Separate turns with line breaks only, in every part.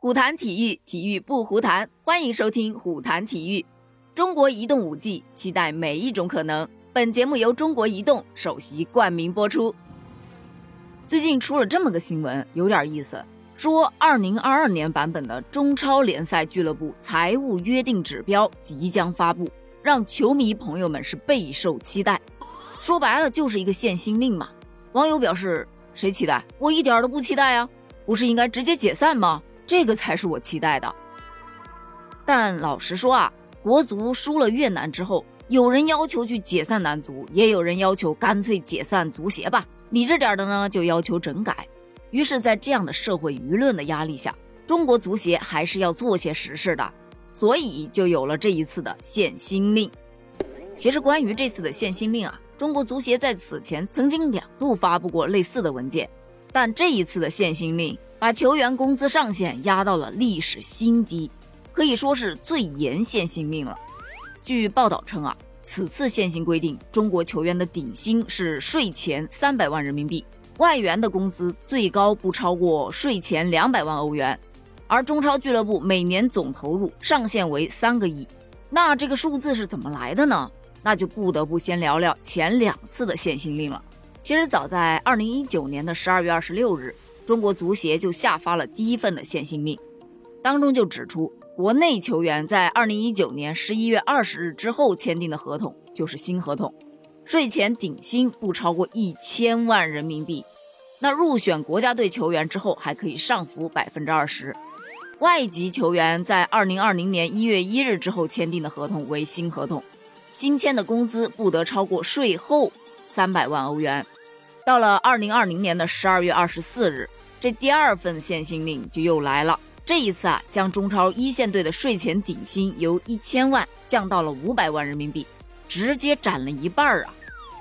虎谈体育，体育不胡谈。欢迎收听虎谈体育。中国移动五 G，期待每一种可能。本节目由中国移动首席冠名播出。最近出了这么个新闻，有点意思，说二零二二年版本的中超联赛俱乐部财务约定指标即将发布，让球迷朋友们是备受期待。说白了就是一个限薪令嘛。网友表示：谁期待？我一点都不期待啊！不是应该直接解散吗？这个才是我期待的，但老实说啊，国足输了越南之后，有人要求去解散男足，也有人要求干脆解散足协吧。理智点的呢，就要求整改。于是，在这样的社会舆论的压力下，中国足协还是要做些实事的，所以就有了这一次的限薪令。其实，关于这次的限薪令啊，中国足协在此前曾经两度发布过类似的文件，但这一次的限薪令。把球员工资上限压到了历史新低，可以说是最严限薪令了。据报道称啊，此次限薪规定，中国球员的顶薪是税前三百万人民币，外援的工资最高不超过税前两百万欧元，而中超俱乐部每年总投入上限为三个亿。那这个数字是怎么来的呢？那就不得不先聊聊前两次的限薪令了。其实早在二零一九年的十二月二十六日。中国足协就下发了第一份的限薪令，当中就指出，国内球员在二零一九年十一月二十日之后签订的合同就是新合同，税前顶薪不超过一千万人民币。那入选国家队球员之后还可以上浮百分之二十。外籍球员在二零二零年一月一日之后签订的合同为新合同，新签的工资不得超过税后三百万欧元。到了二零二零年的十二月二十四日。这第二份限薪令就又来了，这一次啊，将中超一线队的税前顶薪由一千万降到了五百万人民币，直接斩了一半啊！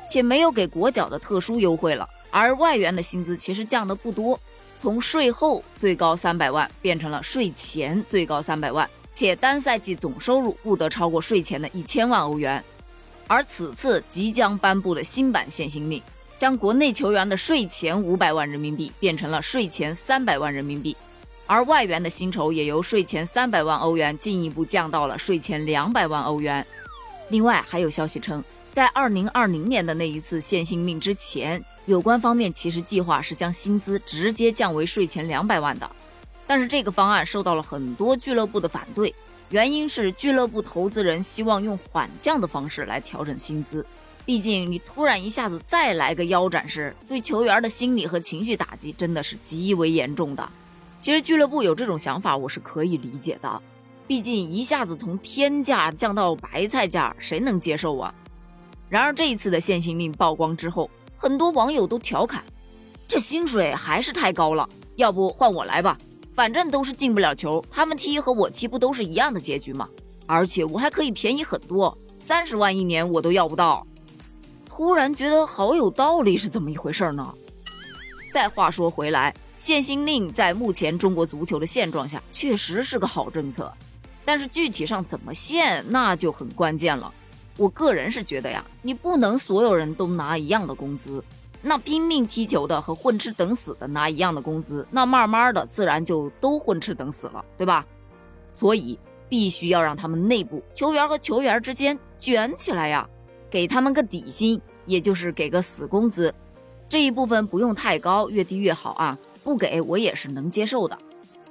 且没有给国脚的特殊优惠了，而外援的薪资其实降的不多，从税后最高三百万变成了税前最高三百万，且单赛季总收入不得超过税前的一千万欧元。而此次即将颁布的新版限薪令。将国内球员的税前五百万人民币变成了税前三百万人民币，而外援的薪酬也由税前三百万欧元进一步降到了税前两百万欧元。另外，还有消息称，在二零二零年的那一次限薪令之前，有关方面其实计划是将薪资直接降为税前两百万的，但是这个方案受到了很多俱乐部的反对，原因是俱乐部投资人希望用缓降的方式来调整薪资。毕竟，你突然一下子再来个腰斩式，对球员的心理和情绪打击真的是极为严重的。其实俱乐部有这种想法，我是可以理解的。毕竟一下子从天价降到白菜价，谁能接受啊？然而这一次的限薪令曝光之后，很多网友都调侃：这薪水还是太高了，要不换我来吧？反正都是进不了球，他们踢和我踢不都是一样的结局吗？而且我还可以便宜很多，三十万一年我都要不到。忽然觉得好有道理，是怎么一回事呢？再话说回来，限薪令在目前中国足球的现状下，确实是个好政策。但是具体上怎么限，那就很关键了。我个人是觉得呀，你不能所有人都拿一样的工资，那拼命踢球的和混吃等死的拿一样的工资，那慢慢的自然就都混吃等死了，对吧？所以必须要让他们内部球员和球员之间卷起来呀。给他们个底薪，也就是给个死工资，这一部分不用太高，越低越好啊。不给我也是能接受的。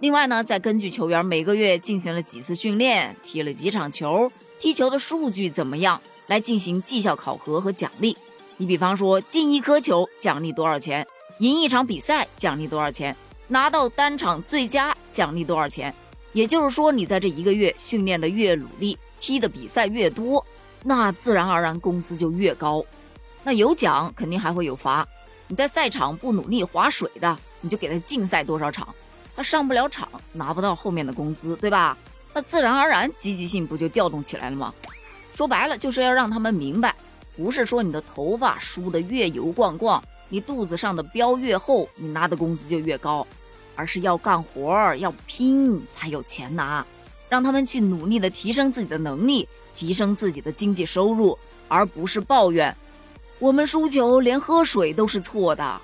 另外呢，再根据球员每个月进行了几次训练，踢了几场球，踢球的数据怎么样，来进行绩效考核和奖励。你比方说进一颗球奖励多少钱，赢一场比赛奖励多少钱，拿到单场最佳奖励多少钱。也就是说，你在这一个月训练的越努力，踢的比赛越多。那自然而然工资就越高，那有奖肯定还会有罚。你在赛场不努力划水的，你就给他禁赛多少场，他上不了场，拿不到后面的工资，对吧？那自然而然积极性不就调动起来了吗？说白了就是要让他们明白，不是说你的头发梳得越油光光，你肚子上的膘越厚，你拿的工资就越高，而是要干活儿要拼才有钱拿。让他们去努力的提升自己的能力，提升自己的经济收入，而不是抱怨我们输球连喝水都是错的。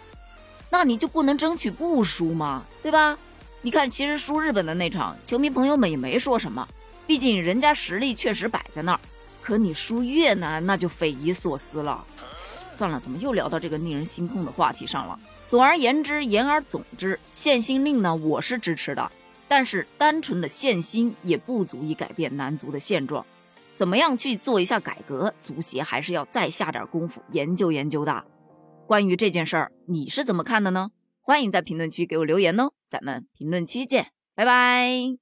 那你就不能争取不输吗？对吧？你看，其实输日本的那场，球迷朋友们也没说什么，毕竟人家实力确实摆在那儿。可你输越南，那就匪夷所思了。算了，怎么又聊到这个令人心痛的话题上了？总而言之，言而总之，限薪令呢，我是支持的。但是单纯的限薪也不足以改变男足的现状。怎么样去做一下改革，足协还是要再下点功夫研究研究的。关于这件事儿，你是怎么看的呢？欢迎在评论区给我留言哦，咱们评论区见，拜拜。